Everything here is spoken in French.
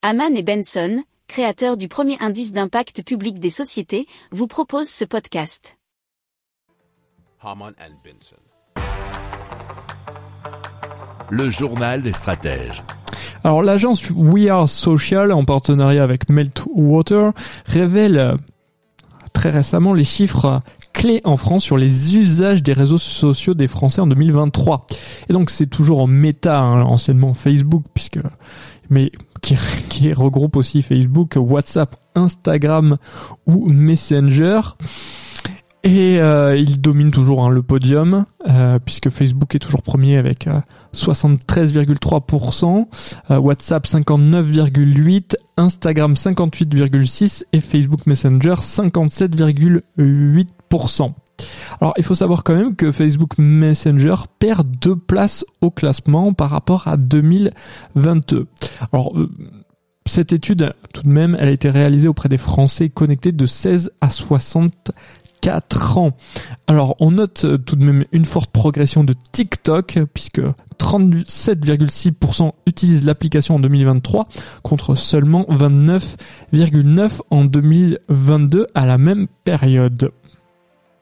Haman et Benson, créateurs du premier indice d'impact public des sociétés, vous proposent ce podcast. Haman and Benson. Le journal des stratèges. Alors l'agence We Are Social, en partenariat avec Meltwater, révèle euh, très récemment les chiffres clés en France sur les usages des réseaux sociaux des Français en 2023. Et donc c'est toujours en méta, hein, anciennement Facebook, puisque mais qui, regroupe aussi Facebook, WhatsApp, Instagram ou Messenger. Et euh, il domine toujours hein, le podium, euh, puisque Facebook est toujours premier avec 73,3%, euh, WhatsApp 59,8%, Instagram 58,6% et Facebook Messenger 57,8%. Alors il faut savoir quand même que Facebook Messenger perd deux places au classement par rapport à 2022. Alors cette étude, tout de même, elle a été réalisée auprès des Français connectés de 16 à 60 4 ans. Alors on note euh, tout de même une forte progression de TikTok puisque 37,6% utilisent l'application en 2023 contre seulement 29,9% en 2022 à la même période.